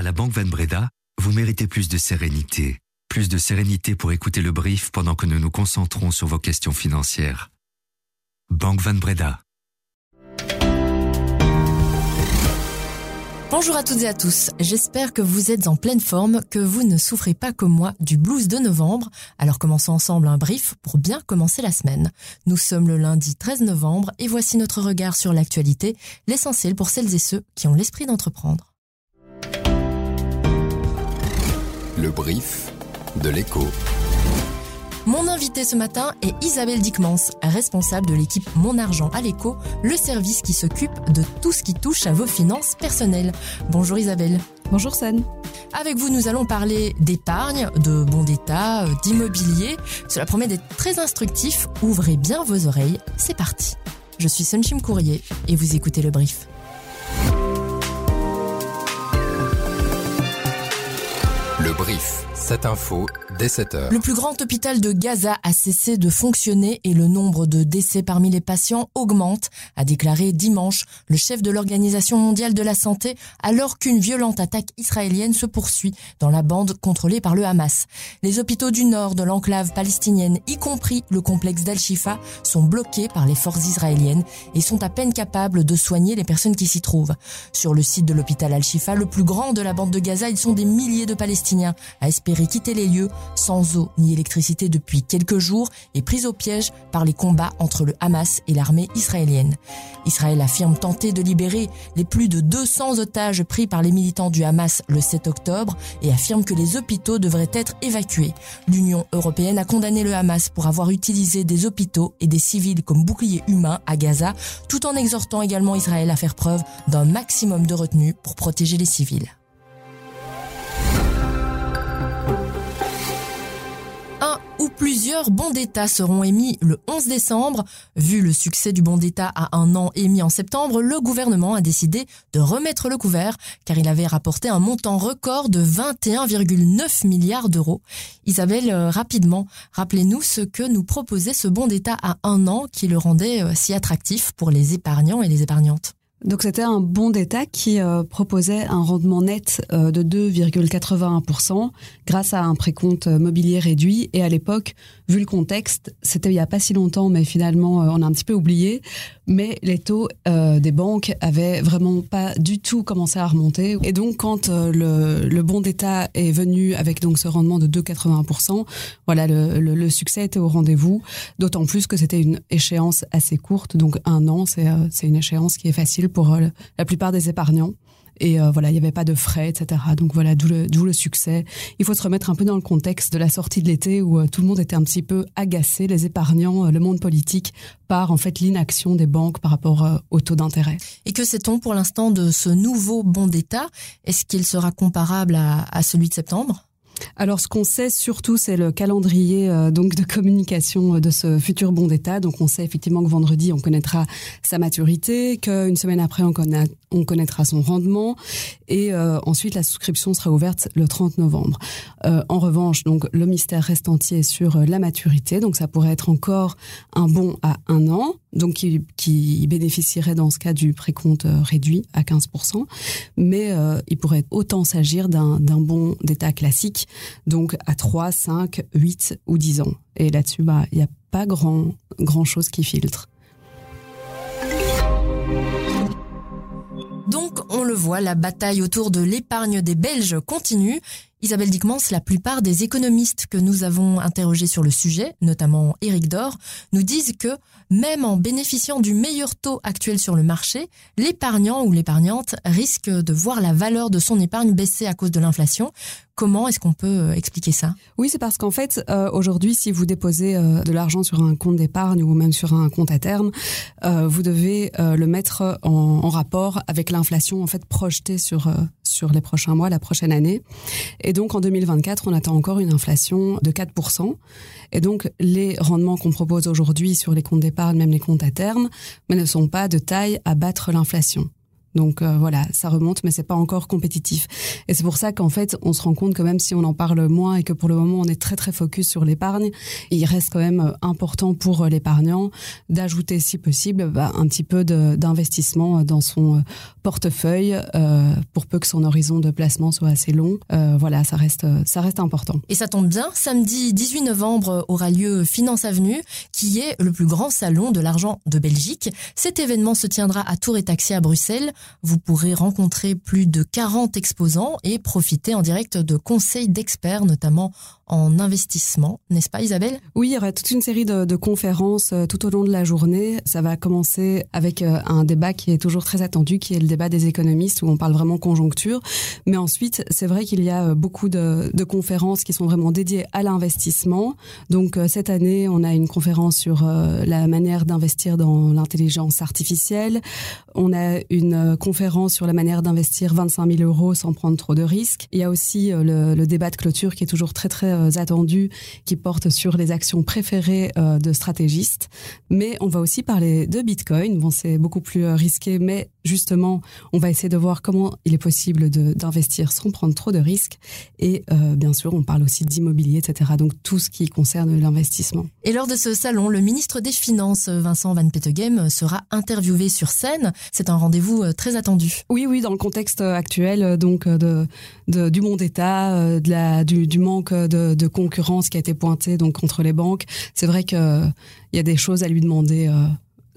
À la Banque Van Breda, vous méritez plus de sérénité. Plus de sérénité pour écouter le brief pendant que nous nous concentrons sur vos questions financières. Banque Van Breda. Bonjour à toutes et à tous, j'espère que vous êtes en pleine forme, que vous ne souffrez pas comme moi du blues de novembre. Alors commençons ensemble un brief pour bien commencer la semaine. Nous sommes le lundi 13 novembre et voici notre regard sur l'actualité, l'essentiel pour celles et ceux qui ont l'esprit d'entreprendre. Le brief de l'écho. Mon invité ce matin est Isabelle Dickmans, responsable de l'équipe Mon Argent à l'écho, le service qui s'occupe de tout ce qui touche à vos finances personnelles. Bonjour Isabelle. Bonjour San. Avec vous, nous allons parler d'épargne, de bons d'État, euh, d'immobilier. Cela promet d'être très instructif. Ouvrez bien vos oreilles. C'est parti. Je suis Sunshim Courrier et vous écoutez le brief. Le brief. Cette info dès 7 heures. Le plus grand hôpital de Gaza a cessé de fonctionner et le nombre de décès parmi les patients augmente, a déclaré dimanche le chef de l'Organisation mondiale de la santé, alors qu'une violente attaque israélienne se poursuit dans la bande contrôlée par le Hamas. Les hôpitaux du nord de l'enclave palestinienne, y compris le complexe d'Al-Shifa, sont bloqués par les forces israéliennes et sont à peine capables de soigner les personnes qui s'y trouvent. Sur le site de l'hôpital Al-Shifa, le plus grand de la bande de Gaza, ils sont des milliers de Palestiniens à espérer quitter les lieux sans eau ni électricité depuis quelques jours et pris au piège par les combats entre le Hamas et l'armée israélienne. Israël affirme tenter de libérer les plus de 200 otages pris par les militants du Hamas le 7 octobre et affirme que les hôpitaux devraient être évacués. L'Union européenne a condamné le Hamas pour avoir utilisé des hôpitaux et des civils comme boucliers humains à Gaza, tout en exhortant également Israël à faire preuve d'un maximum de retenue pour protéger les civils. Où plusieurs bons d'État seront émis le 11 décembre. Vu le succès du bon d'État à un an émis en septembre, le gouvernement a décidé de remettre le couvert car il avait rapporté un montant record de 21,9 milliards d'euros. Isabelle, euh, rapidement, rappelez-nous ce que nous proposait ce bon d'État à un an qui le rendait euh, si attractif pour les épargnants et les épargnantes. Donc c'était un bon d'État qui euh, proposait un rendement net euh, de 2,81% grâce à un précompte mobilier réduit. Et à l'époque, vu le contexte, c'était il n'y a pas si longtemps, mais finalement euh, on a un petit peu oublié. Mais les taux des banques avaient vraiment pas du tout commencé à remonter. Et donc quand le, le, bon d'État est venu avec donc ce rendement de 2,81%, voilà le, le, succès était au rendez-vous. D'autant plus que c'était une échéance assez courte, donc un an, c'est une échéance qui est facile pour euh, la plupart des épargnants. Et euh, voilà, il n'y avait pas de frais, etc. Donc voilà, d'où le, le, succès. Il faut se remettre un peu dans le contexte de la sortie de l'été où euh, tout le monde était un petit peu agacé, les épargnants, le monde politique, par en fait l'inaction des banques par rapport au taux d'intérêt. Et que sait-on pour l'instant de ce nouveau bon d'État? Est-ce qu'il sera comparable à, à celui de septembre? Alors, ce qu'on sait surtout, c'est le calendrier euh, donc de communication euh, de ce futur bon d'État. Donc, on sait effectivement que vendredi, on connaîtra sa maturité, qu'une semaine après, on, connaît, on connaîtra son rendement, et euh, ensuite la souscription sera ouverte le 30 novembre. Euh, en revanche, donc le mystère reste entier sur la maturité. Donc, ça pourrait être encore un bon à un an, donc qui, bénéficierait dans ce cas du précompte réduit à 15%, mais il pourrait autant s'agir d'un bon d'État classique donc à 3, 5, 8 ou 10 ans. Et là-dessus, bah, il n'y a pas grand, grand chose qui filtre. Donc, on le voit, la bataille autour de l'épargne des Belges continue. Isabelle Dickmans, la plupart des économistes que nous avons interrogés sur le sujet, notamment Éric Dor, nous disent que même en bénéficiant du meilleur taux actuel sur le marché, l'épargnant ou l'épargnante risque de voir la valeur de son épargne baisser à cause de l'inflation. Comment est-ce qu'on peut euh, expliquer ça? Oui, c'est parce qu'en fait, euh, aujourd'hui, si vous déposez euh, de l'argent sur un compte d'épargne ou même sur un compte à terme, vous devez le mettre en, en, rapport avec l'inflation en fait projetée sur sur les prochains mois, la prochaine année. Et donc en 2024, on attend encore une inflation de 4%. Et donc les rendements qu'on propose aujourd'hui sur les comptes d'épargne, même les comptes à terme, mais ne sont pas de taille à battre l'inflation. Donc euh, voilà, ça remonte, mais c'est pas encore compétitif. Et c'est pour ça qu'en fait, on se rend compte que même si on en parle moins et que pour le moment on est très très focus sur l'épargne, il reste quand même euh, important pour euh, l'épargnant d'ajouter, si possible, bah, un petit peu d'investissement dans son portefeuille euh, pour peu que son horizon de placement soit assez long. Euh, voilà, ça reste ça reste important. Et ça tombe bien, samedi 18 novembre aura lieu Finance Avenue, qui est le plus grand salon de l'argent de Belgique. Cet événement se tiendra à Tour et Taxi à Bruxelles. Vous pourrez rencontrer plus de 40 exposants et profiter en direct de conseils d'experts, notamment en investissement, n'est-ce pas Isabelle? Oui, il y aura toute une série de, conférences euh, tout au long de la journée. Ça va commencer avec euh, un débat qui est toujours très attendu, qui est le débat des économistes, où on parle vraiment conjoncture. Mais ensuite, c'est vrai qu'il y a euh, beaucoup de, de, conférences qui sont vraiment dédiées à l'investissement. Donc cette année, on a une conférence sur la manière d'investir dans l'intelligence artificielle. On a une conférence sur la manière d'investir 25 000 euros sans prendre trop de risques. Il y a aussi le, le débat de clôture qui est toujours très très euh, attendus qui portent sur les actions préférées euh, de stratégistes. Mais on va aussi parler de Bitcoin. Bon, c'est beaucoup plus euh, risqué, mais justement, on va essayer de voir comment il est possible d'investir sans prendre trop de risques. Et bien sûr, on parle aussi d'immobilier, etc. Donc tout ce qui concerne l'investissement. Et lors de ce salon, le ministre des Finances, Vincent Van Petegem, sera interviewé sur scène. C'est un rendez-vous très attendu. Oui, oui, dans le contexte actuel, donc de, de du monde d'État, de la, du, manque de concurrence qui a été pointée donc contre les banques. C'est vrai qu'il y a des choses à lui demander euh,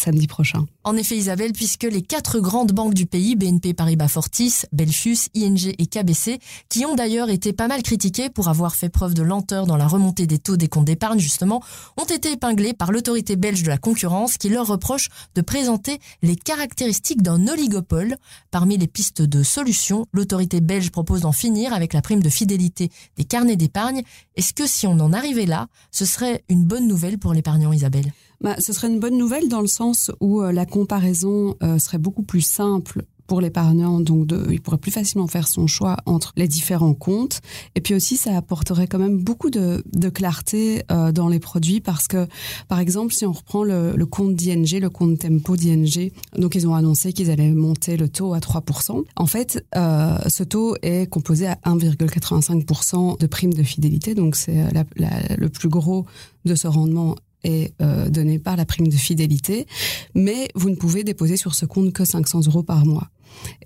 samedi prochain. En effet, Isabelle, puisque les quatre grandes banques du pays, BNP Paribas Fortis, Belfius, ING et KBC, qui ont d'ailleurs été pas mal critiquées pour avoir fait preuve de lenteur dans la remontée des taux des comptes d'épargne, justement, ont été épinglées par l'autorité belge de la concurrence qui leur reproche de présenter les caractéristiques d'un oligopole. Parmi les pistes de solutions, l'autorité belge propose d'en finir avec la prime de fidélité des carnets d'épargne. Est-ce que si on en arrivait là, ce serait une bonne nouvelle pour l'épargnant, Isabelle? Bah, Ce serait une bonne nouvelle dans le sens où euh, la comparaison euh, serait beaucoup plus simple pour l'épargnant, donc de, il pourrait plus facilement faire son choix entre les différents comptes. Et puis aussi, ça apporterait quand même beaucoup de, de clarté euh, dans les produits parce que, par exemple, si on reprend le, le compte d'ING, le compte Tempo d'ING, donc ils ont annoncé qu'ils allaient monter le taux à 3%. En fait, euh, ce taux est composé à 1,85% de prime de fidélité, donc c'est le plus gros de ce rendement est euh, donné par la prime de fidélité, mais vous ne pouvez déposer sur ce compte que 500 euros par mois.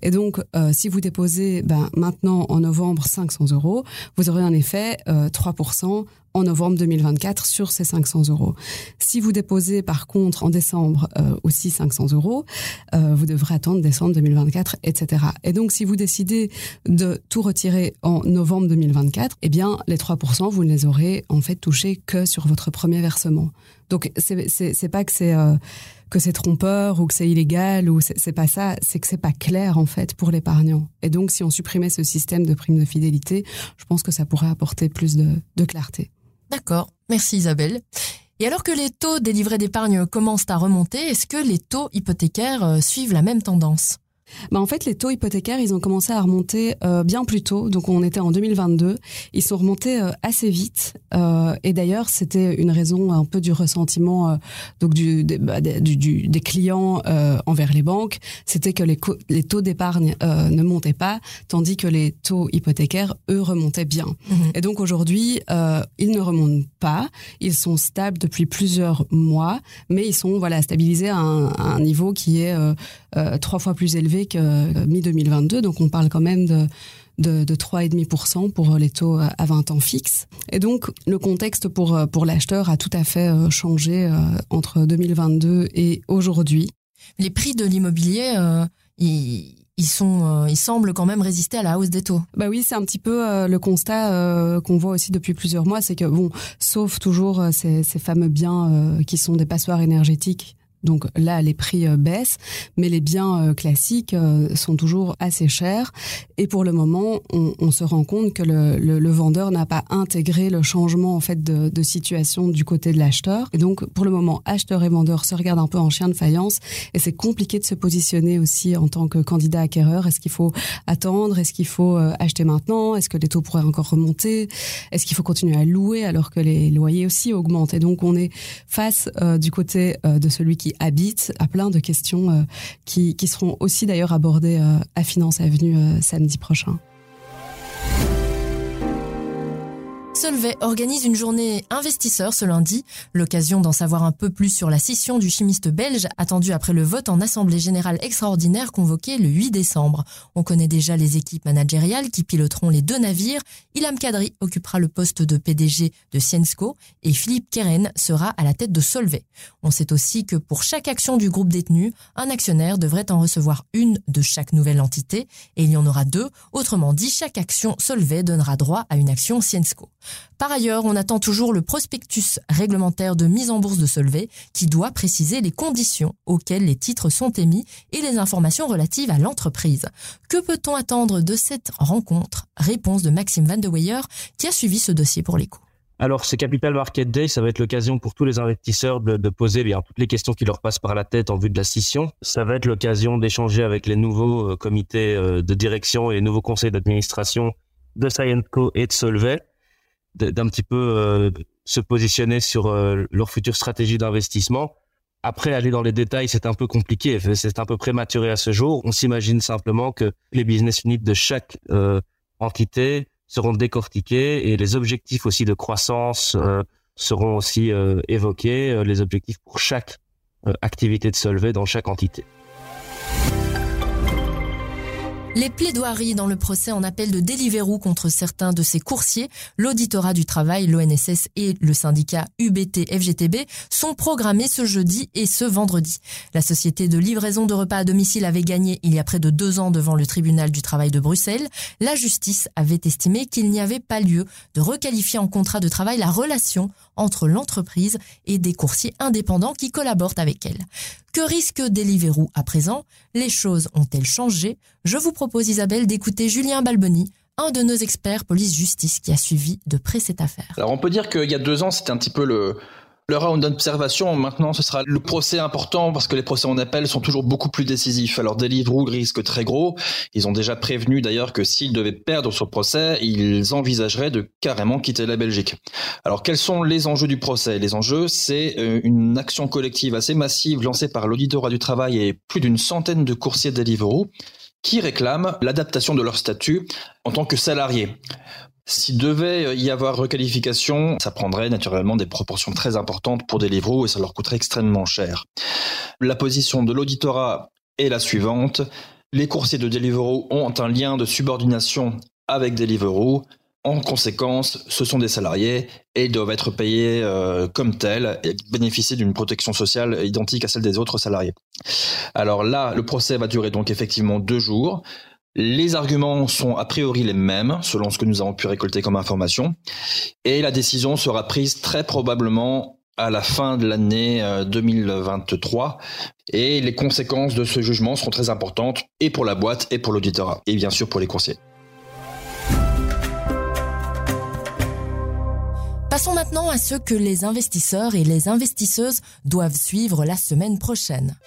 Et donc, euh, si vous déposez ben, maintenant en novembre 500 euros, vous aurez en effet euh, 3% en novembre 2024 sur ces 500 euros. Si vous déposez par contre en décembre euh, aussi 500 euros, euh, vous devrez attendre décembre 2024, etc. Et donc si vous décidez de tout retirer en novembre 2024, eh bien les 3%, vous ne les aurez en fait touchés que sur votre premier versement. Donc c'est pas que c'est euh, que c'est trompeur ou que c'est illégal ou c'est pas ça, c'est que c'est pas clair en fait pour l'épargnant. Et donc si on supprimait ce système de prime de fidélité, je pense que ça pourrait apporter plus de, clarté. D'accord, merci Isabelle. Et alors que les taux des livrets d'épargne commencent à remonter, est-ce que les taux hypothécaires euh, suivent la même tendance? Bah en fait, les taux hypothécaires, ils ont commencé à remonter euh, bien plus tôt. Donc, on était en 2022. Ils sont remontés euh, assez vite. Euh, et d'ailleurs, c'était une raison un peu du ressentiment donc du, des, bah, du, du, des clients envers les banques. C'était que les, les taux d'épargne ne montaient pas, tandis que les taux hypothécaires, eux, remontaient bien. Mmh. Et donc, aujourd'hui, ils ne remontent pas. Ils sont stables depuis plusieurs mois, mais ils sont voilà stabilisés à un, à un niveau qui est trois fois plus élevé que mi-2022. Donc on parle quand même de de, de 3,5% pour les taux à 20 ans fixes. Et donc, le contexte pour, pour l'acheteur a tout à fait euh, changé euh, entre 2022 et aujourd'hui. Les prix de l'immobilier, euh, ils, ils, sont, euh, ils semblent quand même résister à la hausse des taux. Bah oui, c'est un petit peu euh, le constat euh, qu'on voit aussi depuis plusieurs mois, c'est que, bon, sauf toujours ces, ces fameux biens qui sont des passoires énergétiques donc là, les prix euh, baissent, mais les biens euh, classiques euh, sont toujours assez chers. Et pour le moment, on, se rend compte que le, vendeur n'a pas intégré le changement en fait de, situation du côté de l'acheteur. Et donc, pour le moment, acheteur et vendeur se regardent un peu en chien de faïence. Et c'est compliqué de se positionner aussi en tant que candidat acquéreur. Est-ce qu'il faut attendre? Est-ce qu'il faut acheter maintenant? Est-ce que les taux pourraient encore remonter? Est-ce qu'il faut continuer à louer alors que les loyers aussi augmentent? Et donc, on est face du côté de celui qui qui habitent, à plein de questions qui, qui seront aussi d'ailleurs abordées à Finance Avenue samedi prochain. Solvay organise une journée investisseur ce lundi, l'occasion d'en savoir un peu plus sur la scission du chimiste belge attendue après le vote en Assemblée générale extraordinaire convoqué le 8 décembre. On connaît déjà les équipes managériales qui piloteront les deux navires. Ilham Kadri occupera le poste de PDG de Ciensco et Philippe Keren sera à la tête de Solvay. On sait aussi que pour chaque action du groupe détenu, un actionnaire devrait en recevoir une de chaque nouvelle entité et il y en aura deux. Autrement dit, chaque action Solvay donnera droit à une action Ciensco. Par ailleurs, on attend toujours le prospectus réglementaire de mise en bourse de Solvay qui doit préciser les conditions auxquelles les titres sont émis et les informations relatives à l'entreprise. Que peut-on attendre de cette rencontre? Réponse de Maxime Van de Weyer qui a suivi ce dossier pour l'écho. Alors, ce Capital Market Day, ça va être l'occasion pour tous les investisseurs de, poser bien toutes les questions qui leur passent par la tête en vue de la scission. Ça va être l'occasion d'échanger avec les nouveaux euh, comités euh, de direction et les nouveaux conseils d'administration de Scienco et de Solvay d'un petit peu euh, se positionner sur euh, leur future stratégie d'investissement. Après, aller dans les détails, c'est un peu compliqué, c'est un peu prématuré à ce jour. On s'imagine simplement que les business units de chaque euh, entité seront décortiqués et les objectifs aussi de croissance seront aussi évoqués, les objectifs pour chaque activité de Solvay dans chaque entité. Les plaidoiries dans le procès en appel de Deliveroo contre certains de ses coursiers, l'auditorat du travail, l'ONSS et le syndicat UBT-FGTB sont programmés ce jeudi et ce vendredi. La société de livraison de repas à domicile avait gagné il y a près de deux ans devant le tribunal du travail de Bruxelles. La justice avait estimé qu'il n'y avait pas lieu de requalifier en contrat de travail la relation entre l'entreprise et des coursiers indépendants qui collaborent avec elle. Que risque Deliveroo à présent? Les choses ont-elles changé? Je vous propose Isabelle d'écouter Julien Balboni, un de nos experts police-justice qui a suivi de près cette affaire. Alors on peut dire qu'il y a deux ans, c'était un petit peu le, le round d'observation, maintenant, ce sera le procès important parce que les procès en appel sont toujours beaucoup plus décisifs. Alors, Deliveroo risque très gros. Ils ont déjà prévenu d'ailleurs que s'ils devaient perdre ce procès, ils envisageraient de carrément quitter la Belgique. Alors, quels sont les enjeux du procès? Les enjeux, c'est euh, une action collective assez massive lancée par l'auditorat du travail et plus d'une centaine de coursiers Deliveroo qui réclament l'adaptation de leur statut en tant que salariés. S'il devait y avoir requalification, ça prendrait naturellement des proportions très importantes pour Deliveroo et ça leur coûterait extrêmement cher. La position de l'auditorat est la suivante. Les coursiers de Deliveroo ont un lien de subordination avec Deliveroo. En conséquence, ce sont des salariés et doivent être payés euh, comme tels et bénéficier d'une protection sociale identique à celle des autres salariés. Alors là, le procès va durer donc effectivement deux jours. Les arguments sont a priori les mêmes, selon ce que nous avons pu récolter comme information, et la décision sera prise très probablement à la fin de l'année 2023, euh, et les conséquences de ce jugement seront très importantes, et pour la boîte, et pour l'auditorat, et bien sûr pour les coursiers. Passons maintenant à ce que les investisseurs et les investisseuses doivent suivre la semaine prochaine.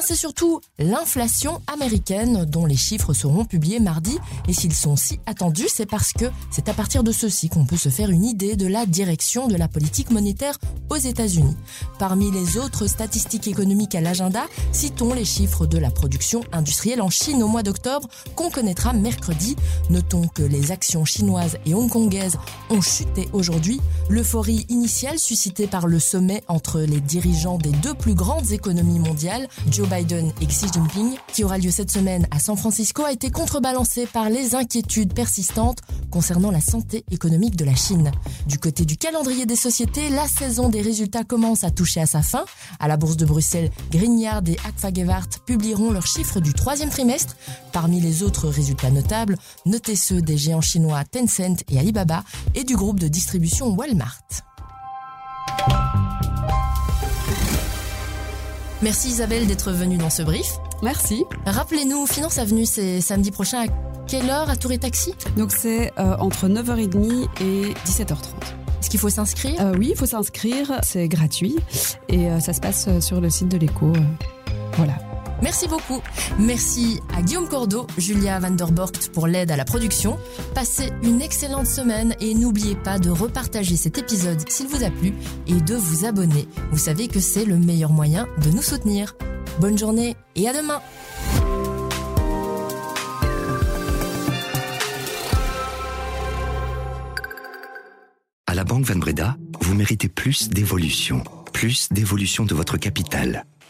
C'est surtout l'inflation américaine dont les chiffres seront publiés mardi. Et s'ils sont si attendus, c'est parce que c'est à partir de ceci qu'on peut se faire une idée de la direction de la politique monétaire aux États-Unis. Parmi les autres statistiques économiques à l'agenda, citons les chiffres de la production industrielle en Chine au mois d'octobre qu'on connaîtra mercredi. Notons que les actions chinoises et hongkongaises ont chuté aujourd'hui. L'euphorie initiale suscitée par le sommet entre les dirigeants des deux plus grandes économies mondiales Biden et Xi Jinping, qui aura lieu cette semaine à San Francisco, a été contrebalancé par les inquiétudes persistantes concernant la santé économique de la Chine. Du côté du calendrier des sociétés, la saison des résultats commence à toucher à sa fin. À la bourse de Bruxelles, Grignard et Agfagewart publieront leurs chiffres du troisième trimestre. Parmi les autres résultats notables, notez ceux des géants chinois Tencent et Alibaba et du groupe de distribution Walmart. Merci Isabelle d'être venue dans ce brief. Merci. Rappelez-nous, Finance Avenue, c'est samedi prochain à quelle heure à Tour et Taxi? Donc c'est euh, entre 9h30 et 17h30. Est-ce qu'il faut s'inscrire? Euh, Oui, il faut s'inscrire, c'est gratuit et euh, ça se passe sur le site de l'écho. voilà. Merci beaucoup. Merci à Guillaume Cordeau, Julia Van pour l'aide à la production. Passez une excellente semaine et n'oubliez pas de repartager cet épisode s'il vous a plu et de vous abonner. Vous savez que c'est le meilleur moyen de nous soutenir. Bonne journée et à demain. À la Banque Van Breda, vous méritez plus d'évolution, plus d'évolution de votre capital,